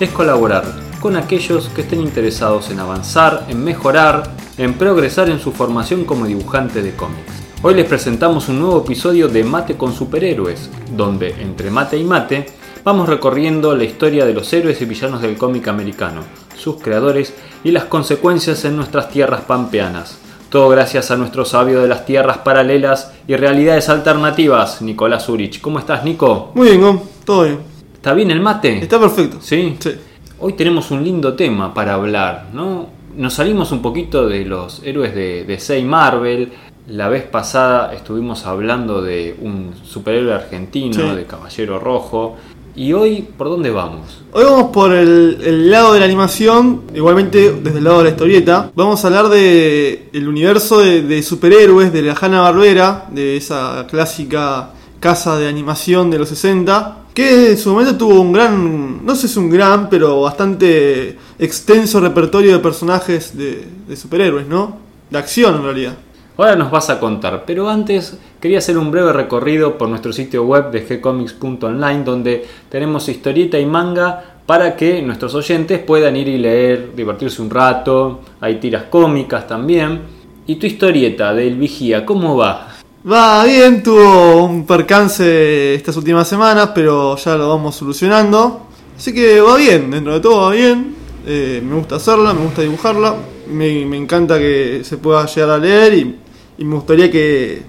es colaborar con aquellos que estén interesados en avanzar, en mejorar, en progresar en su formación como dibujante de cómics. Hoy les presentamos un nuevo episodio de Mate con Superhéroes, donde entre mate y mate vamos recorriendo la historia de los héroes y villanos del cómic americano, sus creadores y las consecuencias en nuestras tierras pampeanas. Todo gracias a nuestro sabio de las tierras paralelas y realidades alternativas, Nicolás Urich. ¿Cómo estás, Nico? Muy bien, todo bien. ¿Está bien el mate? Está perfecto. ¿Sí? Sí. Hoy tenemos un lindo tema para hablar, ¿no? Nos salimos un poquito de los héroes de, de Marvel, la vez pasada estuvimos hablando de un superhéroe argentino, de Caballero Rojo. ¿Y hoy por dónde vamos? Hoy vamos por el, lado de la animación, igualmente desde el lado de la historieta. Vamos a hablar de el universo de, superhéroes de la Hanna Barbera, de esa clásica casa de animación de los 60, que en su momento tuvo un gran, no sé si es un gran, pero bastante extenso repertorio de personajes de, de superhéroes, ¿no? De acción en realidad. Ahora nos vas a contar, pero antes quería hacer un breve recorrido por nuestro sitio web de gcomics.online donde tenemos historieta y manga para que nuestros oyentes puedan ir y leer, divertirse un rato, hay tiras cómicas también. ¿Y tu historieta del Vigía, cómo va? Va bien, tuvo un percance estas últimas semanas, pero ya lo vamos solucionando. Así que va bien, dentro de todo va bien. Eh, me gusta hacerla, me gusta dibujarla. Me, me, encanta que se pueda llegar a leer y y me gustaría que,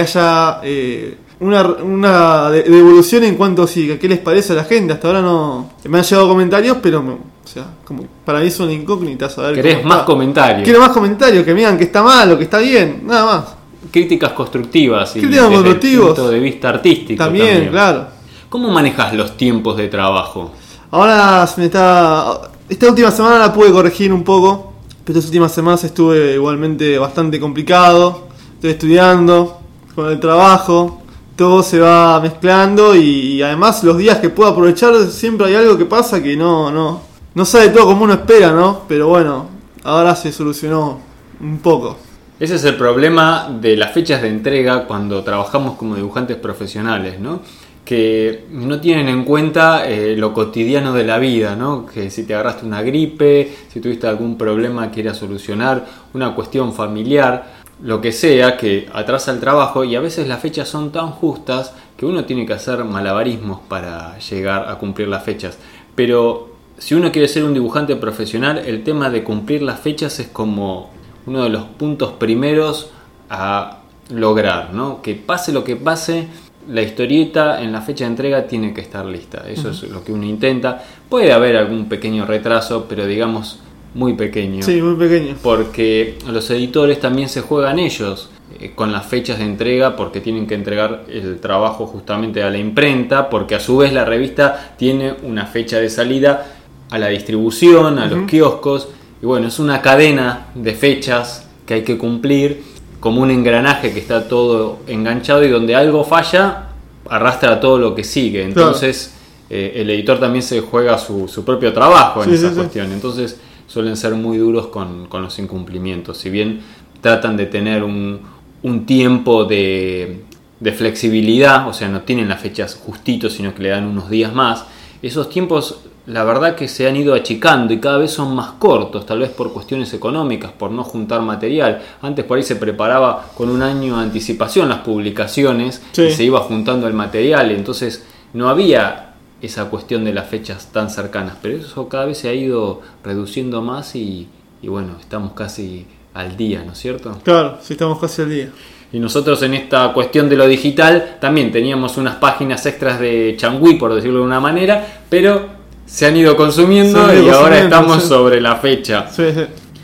haya eh, una, una devolución en cuanto a si, qué les parece a la gente. Hasta ahora no me han llegado comentarios, pero o sea, como para mí es una incógnita saber. ¿Querés más comentarios? Quiero más comentarios, que me digan que está mal o que está bien, nada más. Críticas constructivas y Críticas desde punto de vista artístico. También, claro. ¿Cómo manejas los tiempos de trabajo? Ahora me está. Esta última semana la pude corregir un poco pero estas últimas semanas estuve igualmente bastante complicado. Estoy estudiando, con el trabajo, todo se va mezclando y, además los días que puedo aprovechar siempre hay algo que pasa que no, no, no sale todo como uno espera, ¿no? Pero bueno, ahora se solucionó un poco. Ese es el problema de las fechas de entrega cuando trabajamos como dibujantes profesionales, ¿no? que no tienen en cuenta eh, lo cotidiano de la vida, ¿no? que si te agarraste una gripe, si tuviste algún problema que quieras solucionar, una cuestión familiar, lo que sea que atrasa el trabajo y a veces las fechas son tan justas que uno tiene que hacer malabarismos para llegar a cumplir las fechas. Pero si uno quiere ser un dibujante profesional, el tema de cumplir las fechas es como uno de los puntos primeros a lograr, ¿no? Que pase lo que pase, la historieta en la fecha de entrega tiene que estar lista. Eso es lo que uno intenta. Puede haber algún pequeño retraso, pero digamos muy pequeño. Sí, muy pequeño. Porque los editores también se juegan ellos eh, con las fechas de entrega porque tienen que entregar el trabajo justamente a la imprenta, porque a su vez la revista tiene una fecha de salida a la distribución, a los kioscos. Y bueno, es una cadena de fechas que hay que cumplir como un engranaje que está todo enganchado y donde algo falla, arrastra todo lo que sigue. Entonces, eh, el editor también se juega su, propio trabajo en esa cuestión. Entonces, suelen ser muy duros con, los incumplimientos. Si bien tratan de tener un, tiempo de, de, flexibilidad, o sea, no tienen las fechas justitos, sino que le dan unos días más, esos tiempos la verdad que se han ido achicando y cada vez son más cortos, tal vez por cuestiones económicas, por no juntar material. Antes por ahí se preparaba con un año de anticipación las publicaciones y se iba juntando el material, entonces no había esa cuestión de las fechas tan cercanas, pero eso cada vez se ha ido reduciendo más y, bueno, estamos casi al día, ¿no es cierto? Claro, sí estamos casi al día. Y nosotros en esta cuestión de lo digital también teníamos unas páginas extras de Changui, por decirlo de una manera, pero se han ido consumiendo y ahora estamos sobre la fecha.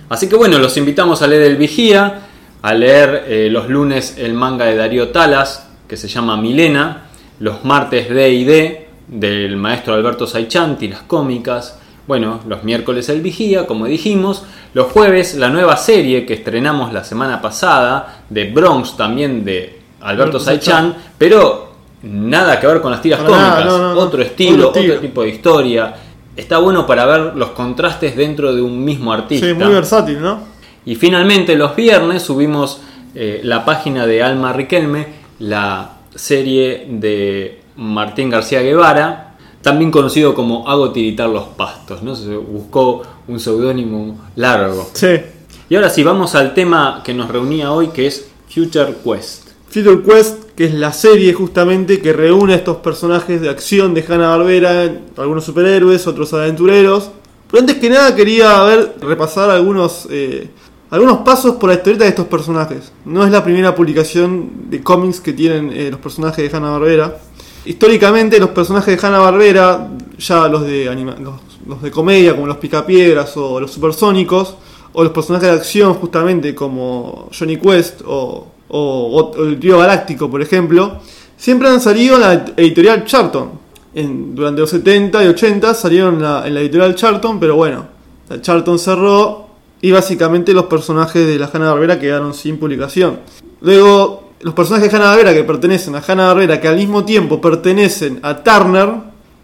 Así que bueno, los invitamos a leer El Vigía, a leer eh, los lunes el manga de Darío Talas, que se llama Milena, los martes D y D del maestro Alberto Saichanti, las cómicas, Bueno, los miércoles el vigía, como dijimos. Los jueves la nueva serie que estrenamos la semana pasada, de Bronx, también de Alberto Alberto Saichan, pero nada que ver con las tiras cómicas. no, no, no. Otro estilo, Otro otro tipo de historia. Está bueno para ver los contrastes dentro de un mismo artista. Sí, muy versátil, ¿no? Y finalmente los viernes subimos eh, la página de Alma Riquelme, la serie de Martín García Guevara, también conocido como Hago tiritar los pastos, ¿no? Se buscó un seudónimo largo. Sí. Y ahora sí, vamos al tema que nos reunía hoy, que es Future Quest. Future Quest, que es la serie justamente que reúne a estos personajes de acción de Hanna-Barbera, algunos superhéroes, otros aventureros. Pero antes que nada quería ver, repasar algunos, eh, algunos pasos por la historieta de estos personajes. No es la primera publicación de cómics que tienen eh, los personajes de Hanna-Barbera. Históricamente los personajes de Hanna-Barbera, ya los de, anima- los, los de comedia como los Picapiedras o los Supersónicos, o los personajes de acción justamente como Johnny Quest o, o- el trío galáctico por ejemplo, siempre han salido en la editorial Charlton. Durante los 70 y 80 salieron en la, en la editorial Charlton, pero bueno, la Charlton cerró y básicamente los personajes de la Hanna-Barbera quedaron sin publicación. Luego, los personajes de Hanna-Barbera que pertenecen a Hanna-Barbera, que al mismo tiempo pertenecen a Turner,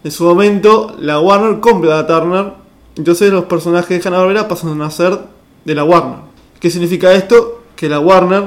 en su momento la Warner compra a Turner, entonces los personajes de Hanna-Barbera pasan a ser de la Warner. ¿Qué significa esto? Que la Warner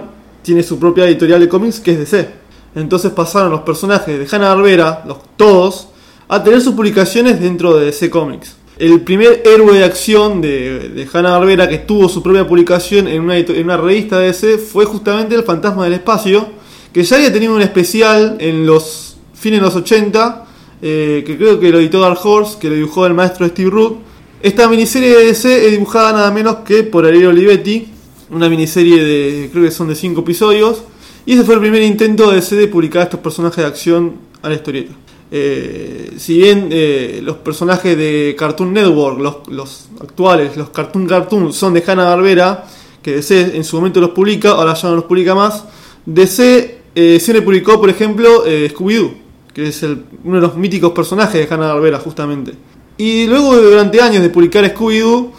tiene su propia editorial de cómics que es DC. Entonces pasaron los personajes de Hanna-Barbera, los todos, a tener sus publicaciones dentro de DC Comics. El primer héroe de acción de, Hanna-Barbera que tuvo su propia publicación en una, en una revista de DC fue justamente El Fantasma del Espacio, que ya había tenido un especial en los fines de los 80, eh, que creo que lo editó Dark Horse, que lo dibujó el maestro Steve Root. Esta miniserie de DC es dibujada nada menos que por Ariel Olivetti, una miniserie de, creo que son de 5 episodios, y ese fue el primer intento de DC de publicar estos personajes de acción a la historieta. Eh, si bien eh, los personajes de Cartoon Network, los, los actuales, los Cartoon Cartoon, son de Hanna-Barbera, que DC en su momento los publica, ahora ya no los publica más, DC eh, siempre publicó, por ejemplo, eh, Scooby-Doo, que es el- uno de los míticos personajes de Hanna-Barbera, justamente. Y luego, durante años de publicar Scooby-Doo,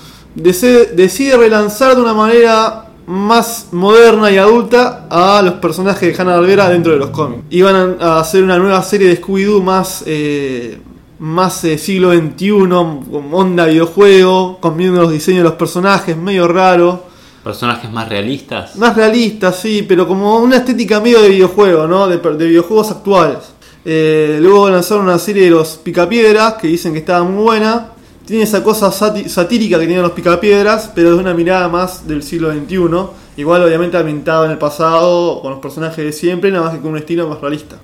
decide relanzar de una manera más moderna y adulta a los personajes de Hanna-Barbera dentro de los cómics. Iban a a hacer una nueva serie de Scooby-Doo más, eh, más eh, siglo XXI, con onda videojuego, combinando los diseños de los personajes, medio raro. Personajes más realistas. Más realista, sí, pero como una estética medio de videojuego, ¿no? De, de videojuegos actuales. Eh, luego lanzaron una serie de los Picapiedras, que dicen que estaba muy buena. Tiene esa cosa satírica que tienen los Picapiedras, pero de una mirada más del siglo XXI. Igual, obviamente, ambientado en el pasado, con los personajes de siempre, nada más que con un estilo más realista.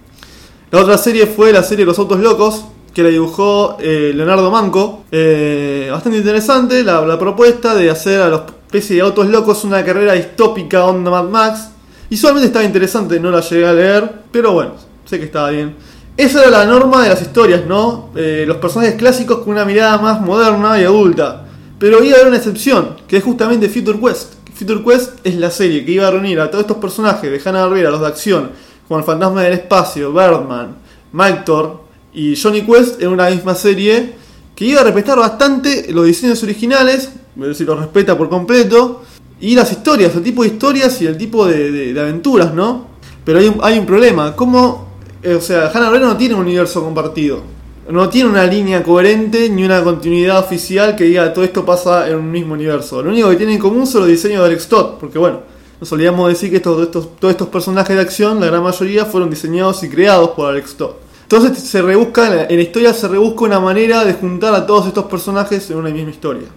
La otra serie fue la serie Los Autos Locos, que la dibujó eh, Leonardo Manco. Eh, bastante interesante la, propuesta de hacer a los especie de autos locos una carrera distópica onda Mad Max. Visualmente estaba interesante, no la llegué a leer, pero bueno, sé que estaba bien. Esa era la norma de las historias, ¿no? Eh, los personajes clásicos con una mirada más moderna y adulta. Pero iba a haber una excepción, que es justamente Future Quest. Future Quest es la serie que iba a reunir a todos estos personajes de Hanna-Barbera, los de acción, como el Fantasma del Espacio, Birdman, Mike Thor y Johnny Quest en una misma serie que iba a respetar bastante los diseños originales, es decir, los respeta por completo, y las historias, el tipo de historias y el tipo de, de- de aventuras, ¿no? Pero hay un, hay un problema, ¿cómo? Eh, o sea, Hanna-Barbera no tiene un universo compartido. No tiene una línea coherente ni una continuidad oficial que diga todo esto pasa en un mismo universo. Lo único que tiene en común son los diseños de Alex Todd, porque bueno, nos solíamos decir que todos estos personajes de acción, la gran mayoría, fueron diseñados y creados por Alex Todd. Entonces se rebusca, en la, en la historia se rebusca una manera de juntar a todos estos personajes en una misma historia.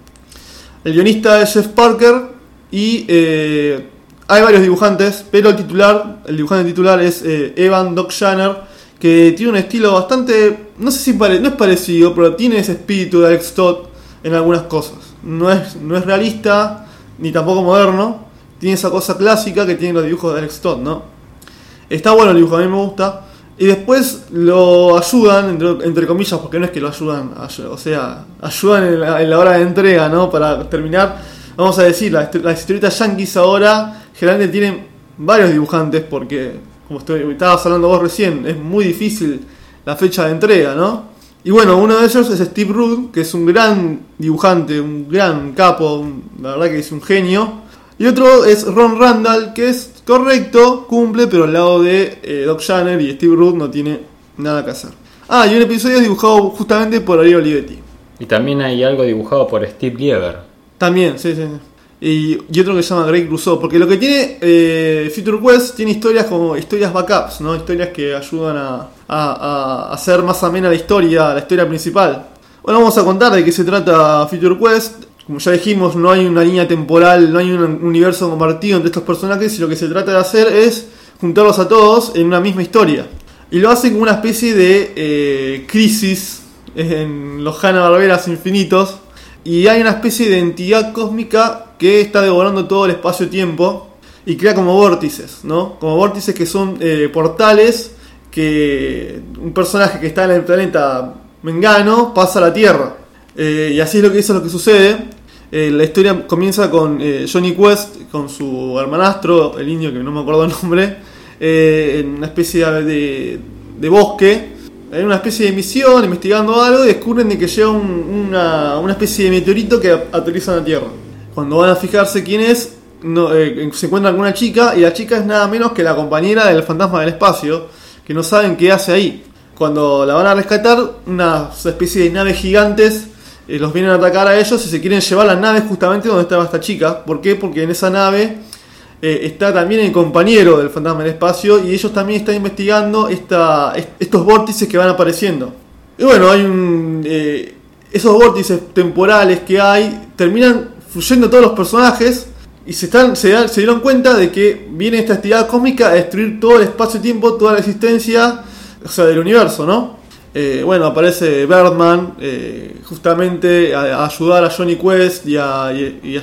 El guionista es Jeff Parker y eh, hay varios dibujantes, pero el titular, el dibujante titular es eh, Evan Doc Shanner, que tiene un estilo bastante, no sé si no es parecido, pero tiene ese espíritu de Alex Todd en algunas cosas. No es, no es realista, ni tampoco moderno, tiene esa cosa clásica que tienen los dibujos de Alex Todd, ¿no? Está bueno el dibujo, a mí me gusta. Y después lo ayudan, entre, comillas, porque no es que lo ayudan, ay- o sea, ayudan en la, en la hora de entrega, ¿no? Para terminar, vamos a decir, las, las historietas yankees ahora generalmente tienen varios dibujantes, porque, como estoy, estabas hablando vos recién, es muy difícil la fecha de entrega, ¿no? Y bueno, uno de ellos es Steve Rudd, que es un gran dibujante, un gran capo, un- la verdad que es un genio. Y otro es Ron Randall, que es correcto, cumple, pero al lado de eh, Doc Shanner y Steve Rudd no tiene nada que hacer. Ah, y un episodio es dibujado justamente por Ariel Olivetti. Y también hay algo dibujado por Steve Lieber. También, sí, sí. Y, y otro que se llama Greg Rousseau, porque lo que tiene eh, Future Quest tiene historias como historias backups, ¿no? Historias que ayudan a, a- a hacer más amena la historia, la historia principal. Bueno, vamos a contar de qué se trata Future Quest. Como ya dijimos, no hay una línea temporal, no hay un universo compartido entre estos personajes y lo que se trata de hacer es juntarlos a todos en una misma historia. Y lo hacen como una especie de eh, crisis en los Hanna-Barberas infinitos. Y hay una especie de entidad cósmica que está devorando todo el espacio-tiempo y crea como vórtices, ¿no? Como vórtices que son eh, portales que un personaje que está en el planeta Mengano pasa a la Tierra. Eh, y así es lo que eso es lo que sucede. Eh, la historia comienza con Johnny Quest, con su hermanastro, el indio que no me acuerdo el nombre, en una especie de, de bosque, en una especie de misión, investigando algo, y descubren de que llega un- una, una especie de meteorito que aterriza en la Tierra. Cuando van a fijarse quién es, eh, se encuentran con una chica, y la chica es nada menos que la compañera del fantasma del espacio, que no saben qué hace ahí. Cuando la van a rescatar, una especie de naves gigantes eh, los vienen a atacar a ellos y se quieren llevar las naves justamente donde estaba esta chica. ¿Por qué? Porque en esa nave eh, está también el compañero del fantasma del espacio y ellos también están investigando esta, est- estos vórtices que van apareciendo. Y bueno, hay un... esos vórtices temporales que hay terminan fluyendo todos los personajes y se, están, se, dieron cuenta de que viene esta entidad cósmica a destruir todo el espacio-tiempo, toda la existencia del universo, ¿no? Eh, bueno, aparece Birdman eh, justamente a, ayudar a Johnny Quest y a,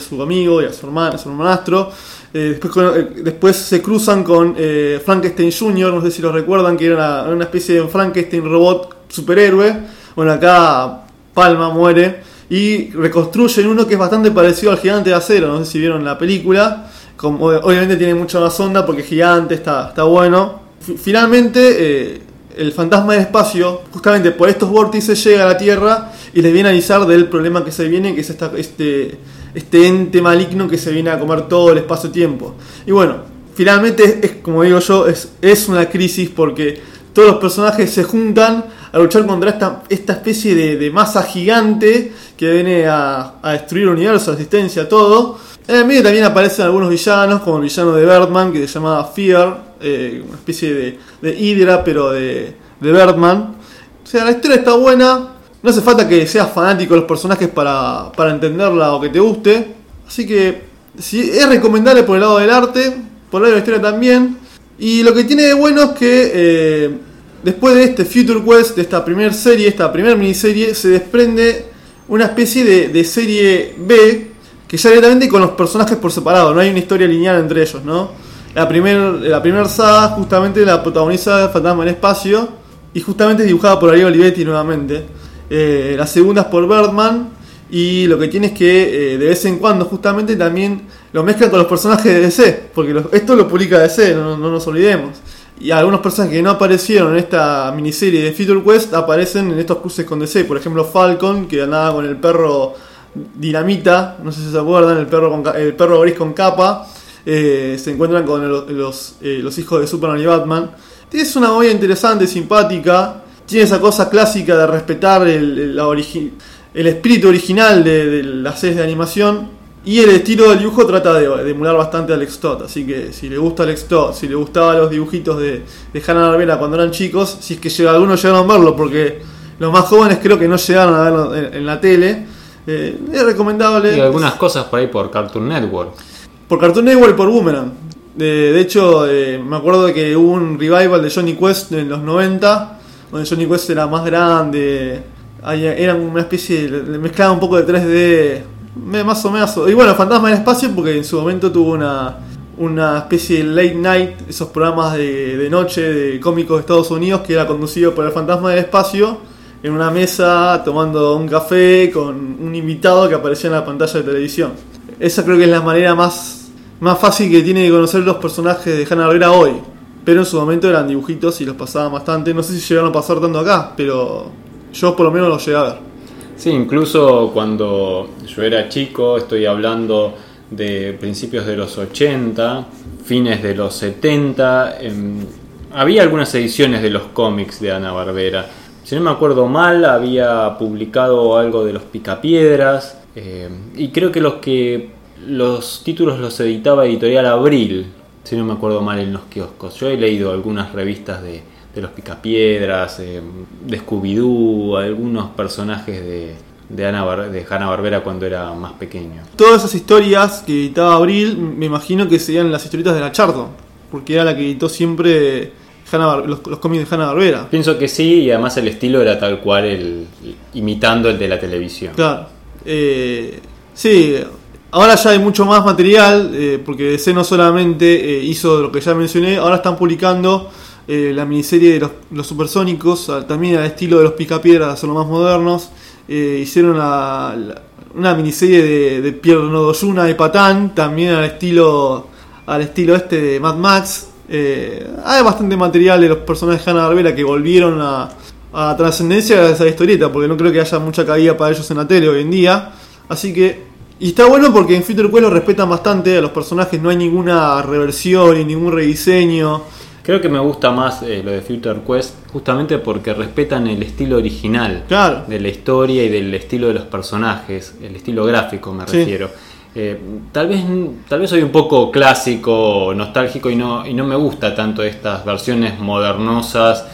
su amigo y a su hermano, a su hermanastro. Eh, después, se cruzan con Frankenstein Jr., no sé si lo recuerdan, que era una especie de Frankenstein robot superhéroe. Bueno, acá Palma muere y reconstruyen uno que es bastante parecido al gigante de acero, no sé si vieron la película. Como, obviamente tiene mucha más onda porque gigante, está, está bueno. Fi- Finalmente, eh, el fantasma del espacio, justamente por estos vórtices, llega a la Tierra y les viene a avisar del problema que se viene, que es esta- este, este ente maligno que se viene a comer todo el espacio-tiempo. Y bueno, finalmente, es como digo yo, es, es una crisis porque todos los personajes se juntan a luchar contra esta, especie de, masa gigante que viene a, destruir el universo, la existencia, todo. En el medio también aparecen algunos villanos, como el villano de Birdman, que se llamaba Fear, eh, una especie de, de Hydra, pero de, de Birdman. O sea, la historia está buena, no hace falta que seas fanático de los personajes para, para entenderla o que te guste. Así que sí, es recomendable por el lado del arte, por el lado de la historia también. Y lo que tiene de bueno es que eh, después de este Future Quest, de esta primera serie, esta primera miniserie, se desprende una especie de, serie B que ya directamente con los personajes por separado, no hay una historia lineal entre ellos, ¿no? La primera la primer saga justamente la protagoniza Fantasma en Espacio y justamente es dibujada por Ariel Olivetti nuevamente. Eh, la segunda es por Birdman y lo que tiene es que eh, de vez en cuando justamente también lo mezclan con los personajes de DC, porque esto lo publica DC, no, no nos olvidemos. Y algunos personajes que no aparecieron en esta miniserie de Future Quest aparecen en estos cruces con DC. Por ejemplo, Falcon, que andaba con el perro Dinamita, no sé si se acuerdan, el perro, con el perro gris con capa. eh, se encuentran con los, eh, los hijos de Superman y Batman. Es una movida interesante, simpática. Tiene esa cosa clásica de respetar el, el- la el espíritu original de, de las series de animación. Y el estilo del dibujo trata de, de emular bastante a Alex Todd. Así que si le gusta Alex Todd, si le gustaban los dibujitos de, de Hanna Barbera cuando eran chicos, si es que llega- algunos llegaron a verlo, porque los más jóvenes creo que no llegaron a verlo en, en la tele. eh, es recomendable. Y algunas cosas por ahí por Cartoon Network. Por Cartoon Network y por Boomerang. De, de hecho, eh, me acuerdo que hubo un revival de Johnny Quest en los 90, donde Johnny Quest era más grande, era una especie, de- mezclaba un poco de 3D, me- más o menos. Y bueno, Fantasma del Espacio, porque en su momento tuvo una, una especie de late night, esos programas de, de noche de cómicos de Estados Unidos, que era conducido por el Fantasma del Espacio, en una mesa tomando un café con un invitado que aparecía en la pantalla de televisión. Esa creo que es la manera más, más fácil que tiene de conocer los personajes de Hanna Barbera hoy. Pero en su momento eran dibujitos y los pasaban bastante. No sé si llegaron a pasar tanto acá, pero Yo por lo menos lo llegué a ver. Sí, incluso cuando yo era chico, estoy hablando de principios de los 80, fines de los 70, em, había algunas ediciones de los cómics de Ana Barbera. Si no me acuerdo mal, había publicado algo de los Picapiedras, eh, y creo que los que los títulos los editaba Editorial Abril, si no me acuerdo mal en los kioscos. Yo he leído algunas revistas de, de los Picapiedras, eh, de Scooby-Doo, algunos personajes de, de, Ana Bar- de Hanna Barbera cuando era más pequeño. Todas esas historias que editaba Abril, me imagino que serían las historietas de la Charlton, porque era la que editó siempre Hanna-Bar- los, los cómics de Hanna Barbera. Pienso que sí, y además el estilo era tal cual, el, imitando el de la televisión. Claro. Eh, sí, ahora ya hay mucho más material, eh, porque DC no solamente eh, hizo lo que ya mencioné, ahora están publicando eh, la miniserie de los, supersónicos, ah, también al estilo de los picapiedras, son los más modernos. Eh, hicieron la- una miniserie de, de Pierre Nodoyuna de Patán, también al estilo, al estilo este de Mad Max. Eh, hay bastante material de los personajes de Hanna Barbera que volvieron a, a trascendencia de esa historieta, porque no creo que haya mucha cabida para ellos en la tele hoy en día. Así que. Y está bueno porque en Future Quest lo respetan bastante, a los personajes no hay ninguna reversión ni ningún rediseño. Creo que me gusta más eh, lo de Future Quest justamente porque respetan el estilo original Claro. de la historia y del estilo de los personajes, el estilo gráfico me Sí. refiero. Eh, tal vez tal vez soy un poco clásico, nostálgico y no y no me gusta tanto estas versiones modernosas,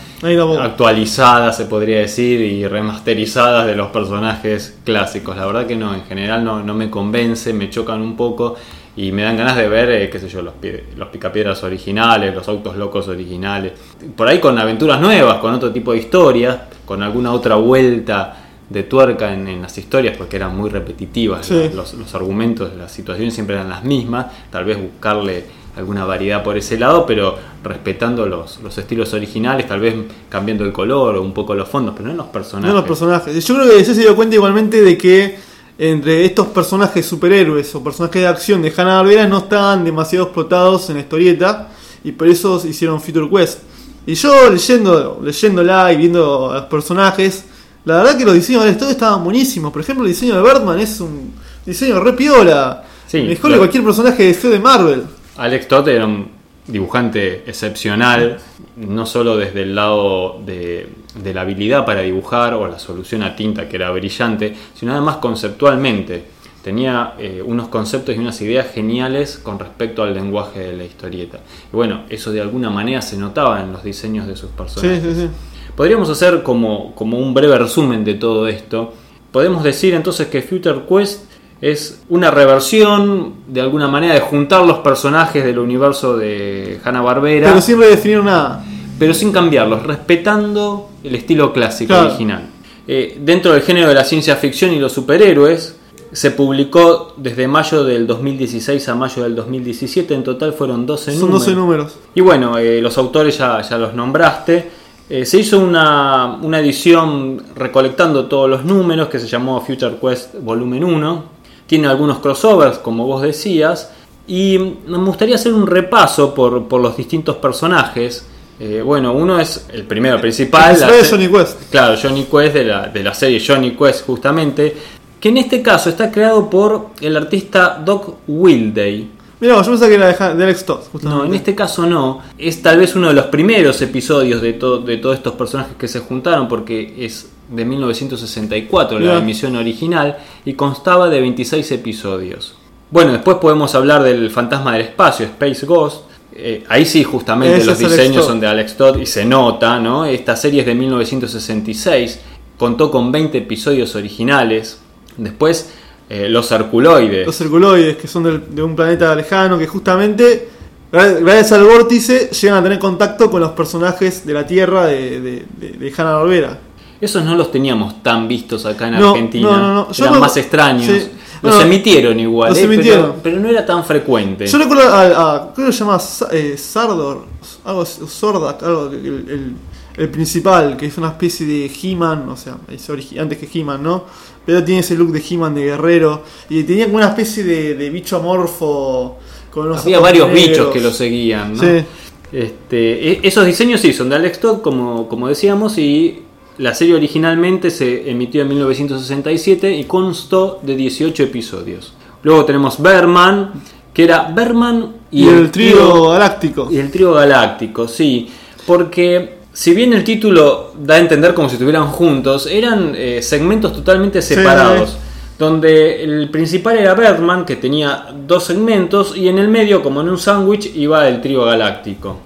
actualizadas se podría decir y remasterizadas de los personajes clásicos. La verdad que no, en general no, no me convence, me chocan un poco y me dan ganas de ver, eh, qué sé yo, los, los picapiedras originales, los autos locos originales. Por ahí con aventuras nuevas, con otro tipo de historias, con alguna otra vuelta de tuerca en, en las historias, porque eran muy repetitivas, Sí. la- los, los argumentos, las situaciones siempre eran las mismas, tal vez buscarle alguna variedad por ese lado, pero respetando los, los estilos originales, tal vez cambiando el color o un poco los fondos, pero no en los personajes. No los personajes. Yo creo que se dio cuenta igualmente de que entre estos personajes superhéroes o personajes de acción de Hanna Barbera no estaban demasiado explotados en la historieta y por eso hicieron Future Quest. Y yo leyendo, leyéndola y viendo a los personajes, la verdad que los diseños de historia estaban buenísimos. Por ejemplo, el diseño de Birdman es un diseño re piola. Sí, Mejor que cualquier personaje de de Marvel. Alex Todd era un dibujante excepcional, no solo desde el lado de, de la habilidad para dibujar o la solución a tinta que era brillante, sino además conceptualmente. Tenía eh, unos conceptos y unas ideas geniales con respecto al lenguaje de la historieta. Y bueno, eso de alguna manera se notaba en los diseños de sus Sí, personajes. sí, sí. Podríamos hacer como, como un breve resumen de todo esto. Podemos decir entonces que Future Quest es una reversión de alguna manera de juntar los personajes del universo de Hanna-Barbera, Pero sin redefinir nada. pero sin cambiarlos, respetando el estilo clásico Claro. original. Eh, dentro del género de la ciencia ficción y los superhéroes, se publicó desde mayo del 2016 a mayo del 2017, en total fueron 12 Son números. 12 números. Y bueno, eh, los autores ya, ya los nombraste. Eh, se hizo una, una edición recolectando todos los números que se llamó Future Quest Volumen 1. Tiene algunos crossovers, como vos decías. Y me gustaría hacer un repaso por, por los distintos personajes. Eh, bueno, uno es el primero el principal. El es Johnny Quest. Claro, Johnny Quest de la, de la serie Johnny Quest justamente. Que en este caso está creado por el artista Doc Wilday. Mira, yo pensaba que era de, Alex Todd, justamente. No, en este caso no. Es tal vez uno de los primeros episodios de, to- de todos estos personajes que se juntaron porque es de 1964 la emisión original y constaba de 26 episodios. Bueno, después podemos hablar del fantasma del espacio, Space Ghost. Eh, ahí sí, justamente Ese los diseños son de Alex Todd y se nota, ¿no? Esta serie es de 1966, contó con 20 episodios originales. Después, eh, Los Herculoides. Los circuloides, que son del- de un planeta lejano, que justamente, gra- gracias al vórtice, llegan a tener contacto con los personajes de la Tierra de, de, de, de Hanna-Barbera. Esos no los teníamos tan vistos acá en No, Argentina. no, no, no. Eran más extraños. sí. Los emitieron igual, los eh, pero- emitieron. Pero, no era tan frecuente. Yo recuerdo a, a- creo que se llama eh, Sardor, algo Sordak, algo, el, el- el principal, que es una especie de He-Man, o sea, es antes que He-Man, ¿no? Pero tiene ese look de He-Man de guerrero, y tenía como una especie de, de bicho amorfo con Había varios negros. bichos que lo seguían. ¿no? Sí. Este, e- esos diseños sí son de Alex Todd, como, como decíamos, y La serie originalmente se emitió en 1967 y constó de 18 episodios. Luego tenemos Berman, que era Berman y, el, trío galáctico. Y el trío galáctico, sí. Porque si bien el título da a entender como si estuvieran juntos, eran eh, segmentos totalmente separados. Donde el principal era Berman, que tenía dos segmentos, y en el medio, como en un sándwich, iba el trío galáctico.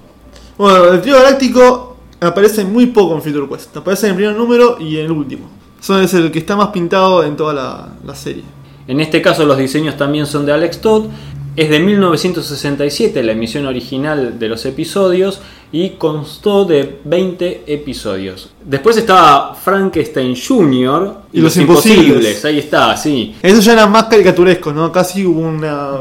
Bueno, el trío galáctico aparece muy poco en Future Quest. Aparece en el primer número y en el último. Son es el que está más pintado en toda la, la serie. En este caso los diseños también son de Alex Todd es de 1967 la emisión original de los episodios y constó de 20 episodios. Después estaba Frankenstein Jr. y, Los, Imposibles. Ahí está, sí. Eso ya era más caricaturesco, ¿no? Casi hubo una.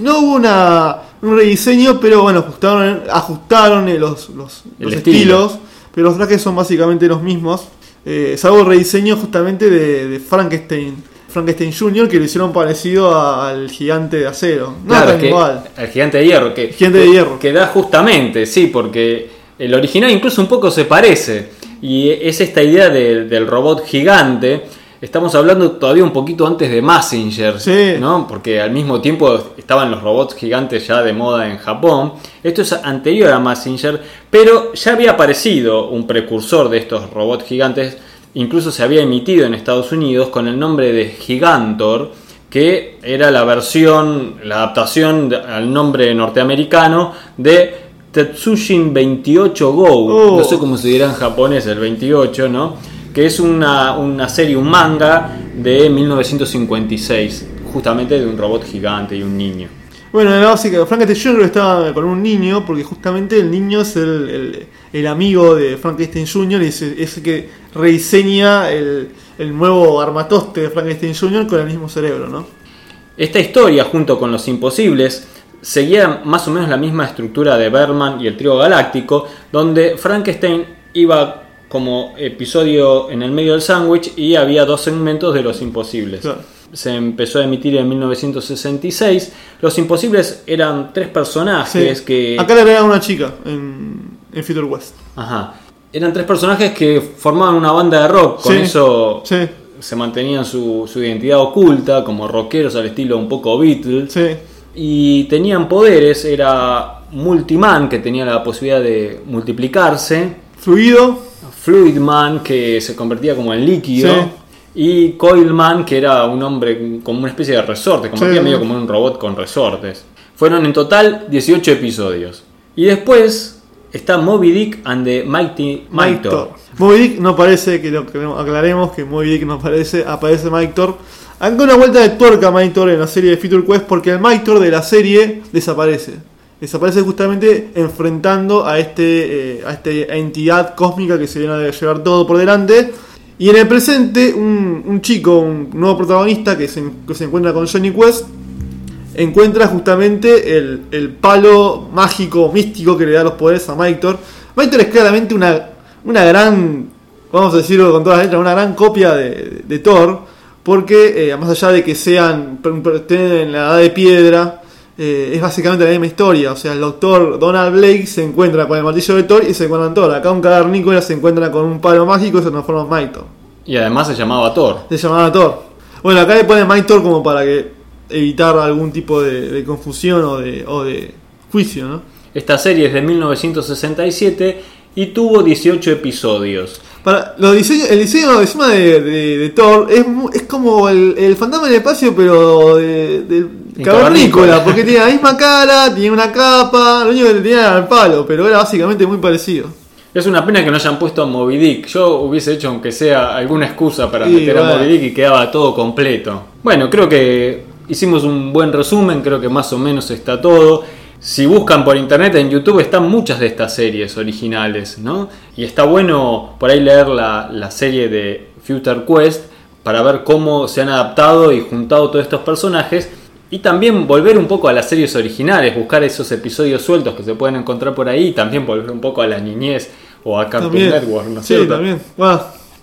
No hubo una, un rediseño, pero bueno, ajustaron, ajustaron los, los, estilos. Pero los trajes son básicamente los mismos. Eh, salvo el rediseño justamente de Frankenstein Frankenstein Jr. que lo hicieron parecido al gigante de acero. No claro, igual. Al gigante de hierro. Que, gigante de hierro. Que da justamente, sí, porque el original incluso un poco se parece. Y es esta idea del robot gigante. Estamos hablando todavía un poquito antes de Massinger, sí. ¿no? Porque al mismo tiempo estaban los robots gigantes ya de moda en Japón. Esto es anterior a Massinger, pero ya había aparecido un precursor de estos robots gigantes incluso se había emitido en Estados Unidos con el nombre de Gigantor, que era la versión, la adaptación al nombre norteamericano de Tetsushin 28 Go. No sé cómo se dirá en japonés el 28, ¿no? Que es una, una serie, un manga de 1956, justamente de un robot gigante y un niño. Bueno, la básica, Frankenstein Jr. estaba con un niño, porque justamente el niño es el, el, amigo de Frankenstein Jr. y es, es el que rediseña el, el, nuevo armatoste de Frankenstein Jr. con el mismo cerebro, ¿no? Esta historia, junto con Los Imposibles, seguía más o menos la misma estructura de Berman y el trío galáctico, donde Frankenstein iba como episodio en el medio del sándwich y había dos segmentos de Los Imposibles se empezó a emitir en 1966. Los Imposibles eran tres personajes que... Acá le agregaron una chica en, en Future West. Ajá. Eran tres personajes que formaban una banda de rock. Con eso se mantenían su, su, identidad oculta, como rockeros al estilo un poco Beatles. Y tenían poderes. Era Multiman, que tenía la posibilidad de multiplicarse. Fluido. Fluidman, que se convertía como en líquido y Coilman, que era un hombre como una especie de resorte, como medio como un robot con resortes. Fueron en total 18 episodios. Y después está Moby Dick and the Mighty Mike Thor. Moby Dick no que lo que aclaremos que Moby Dick no aparece, aparece Mike Thor. Aunque una vuelta de tuerca Mike Thor en la serie de Future Quest porque el Mike Thor de la serie desaparece. Desaparece justamente enfrentando a este eh, a esta entidad cósmica que se viene a llevar todo por delante y en el presente, un, chico, un nuevo protagonista que se, encuentra con Johnny Quest, encuentra justamente el, palo mágico, místico que le da los poderes a Maitor. Maitor es claramente una, una gran, vamos a decirlo con todas las letras, una gran copia de, Thor, porque eh, más allá de que sean, en la edad de piedra, eh, es básicamente la misma historia. O sea, el doctor Donald Blake se encuentra con el martillo de Thor y se encuentran Thor. Acá un cavernícola se encuentra con un palo mágico y se transforma en Maitor. Y además se llamaba Thor. Se llamaba Thor. Bueno, acá le ponen Maitor como para que evitar algún tipo de, confusión o de, o de juicio, ¿no? Esta serie es de 1967 y tuvo 18 episodios. Para, los diseños, el diseño encima de, de, Thor es, es como el, el, fantasma del espacio, pero de, de cavernícola, porque tiene la misma cara, tiene una capa, lo único que tenía era el palo, pero era básicamente muy parecido. Es una pena que no hayan puesto a Moby Dick. Yo hubiese hecho, aunque sea alguna excusa para meter a Moby Dick y quedaba todo completo. Bueno, creo que hicimos un buen resumen, creo que más o menos está todo. Si buscan por internet en YouTube están muchas de estas series originales, ¿no? Y está bueno por ahí leer la, serie de Future Quest para ver cómo se han adaptado y juntado todos estos personajes. Y también volver un poco a las series originales, buscar esos episodios sueltos que se pueden encontrar por ahí, y también volver un poco a la niñez o a Cartoon Network, ¿no Sí, también.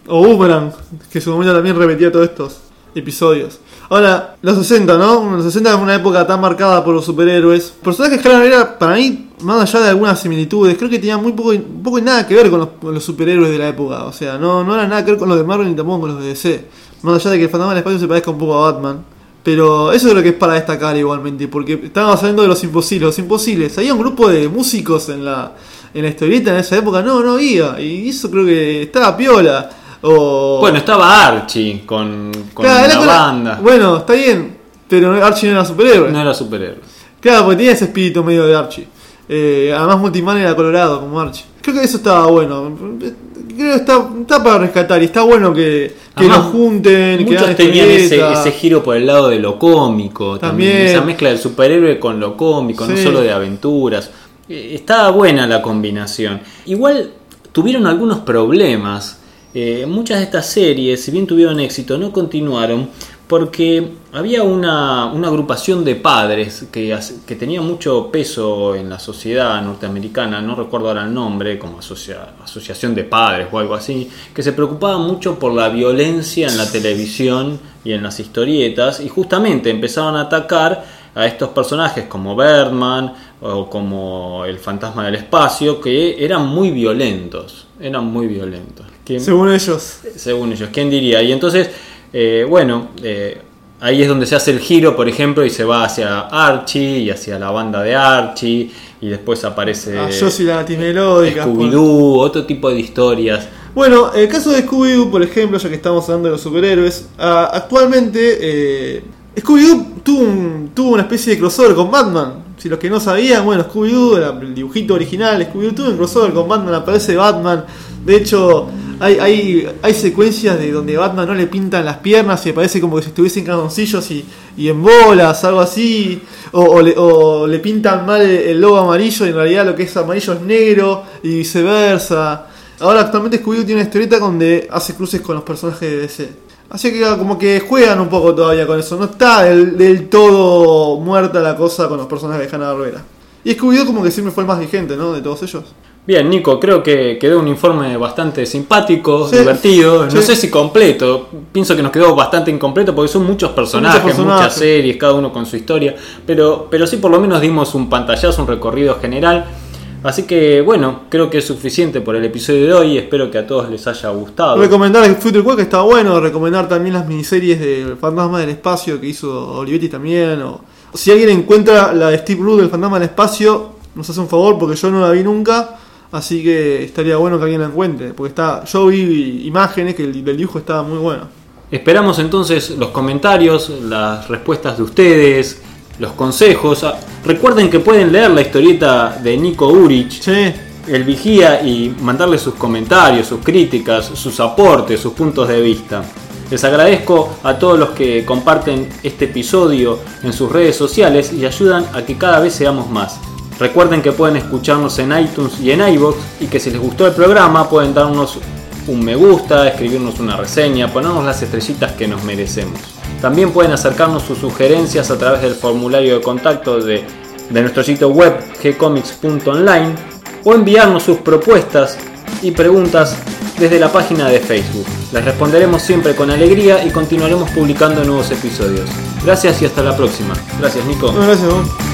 o Boomerang, que su momento también repetía todos estos episodios. Ahora, los 60, ¿no? Los 60 es una época tan marcada por los superhéroes. Personajes que era, para mí, más allá de algunas similitudes, creo que tenía muy poco, poco y nada que ver con los, superhéroes de la época. O sea, no, no era nada que ver con los de Marvel ni tampoco con los de DC. Más allá de que el fantasma del espacio se parezca un poco a Batman. Pero eso es lo que es para destacar igualmente, porque estábamos hablando de los imposibles. Los imposibles, había un grupo de músicos en la, en la historieta en esa época, no, no había. Y eso creo que estaba piola. Bueno, estaba Archie con, con la banda. Bueno, está bien, pero Archie no era superhéroe. No era superhéroe. Claro, porque tenía ese espíritu medio de Archie. Eh, además, Multiman era colorado como Archie. Creo que eso estaba bueno. Creo que está, está para rescatar y está bueno que, que lo junten. Muchos que tenían ese, ese, giro por el lado de lo cómico. También. Esa mezcla del superhéroe con lo cómico, no solo de aventuras. Eh, estaba buena la combinación. Igual tuvieron algunos problemas eh, muchas de estas series, si bien tuvieron éxito, no continuaron porque había una, agrupación de padres que, que, tenía mucho peso en la sociedad norteamericana, no recuerdo ahora el nombre, como asociación de padres o algo así, que se preocupaba mucho por la violencia en la televisión y en las historietas y justamente empezaron a atacar a estos personajes como Birdman o como el fantasma del espacio que eran muy violentos, eran muy violentos según ellos. Según ellos, ¿quién diría? Y entonces, eh, bueno, eh, ahí es donde se hace el giro, por ejemplo, y se va hacia Archie y hacia la banda de Archie, y después aparece ah, yo soy la Scooby-Doo, otro tipo de historias. Bueno, el caso de Scooby-Doo, por ejemplo, ya que estamos hablando de los superhéroes, ah, actualmente eh, Scooby-Doo tuvo, tuvo una especie de crossover con Batman. Si los que no sabían, bueno, Scooby-Doo, el dibujito original, Scooby-Doo un crossover con Batman, aparece Batman. De hecho, hay, hay, hay secuencias de donde Batman no le pintan las piernas y parece como que si estuviese en calzoncillos y, y en bolas, algo así. O, le, pintan mal el, logo amarillo y en realidad lo que es amarillo es negro y viceversa. Ahora actualmente Scooby-Doo tiene una historieta donde hace cruces con los personajes de DC. Así que como que juegan un poco todavía con eso. No está del, todo muerta la cosa con los personajes de Hanna-Barbera. Y Scooby-Doo como que siempre fue el más vigente, ¿no? De todos ellos. Bien, Nico, creo que quedó un informe bastante simpático, divertido. No sé si completo, pienso que nos quedó bastante incompleto porque son muchos personajes, muchas series, cada uno con su historia. Pero, pero sí, por lo menos dimos un pantallazo, un recorrido general. Así que bueno, creo que es suficiente por el episodio de hoy. Espero que a todos les haya gustado. Recomendar el Future que está bueno. Recomendar también las miniseries de Fantasma del Espacio que hizo Olivetti también. O si alguien encuentra la de Steve Blue del Fantasma del Espacio, nos hace un favor porque yo no la vi nunca. Así que estaría bueno que alguien la encuentre. Porque está, yo vi imágenes que el, dibujo estaba muy bueno. Esperamos entonces los comentarios, las respuestas de ustedes, los consejos. Ah, recuerden que pueden leer la historieta de Nico Urich, el vigía, y mandarle sus comentarios, sus críticas, sus aportes, sus puntos de vista. Les agradezco a todos los que comparten este episodio en sus redes sociales y ayudan a que cada vez seamos más. Recuerden que pueden escucharnos en iTunes y en iVoox y que si les gustó el programa pueden darnos un me gusta, escribirnos una reseña, ponernos las estrellitas que nos merecemos. También pueden acercarnos sus sugerencias a través del formulario de contacto de, de nuestro sitio web gcomics.online o enviarnos sus propuestas y preguntas desde la página de Facebook. Les responderemos siempre con alegría y continuaremos publicando nuevos episodios. Gracias y hasta la próxima. Gracias Nico. Gracias.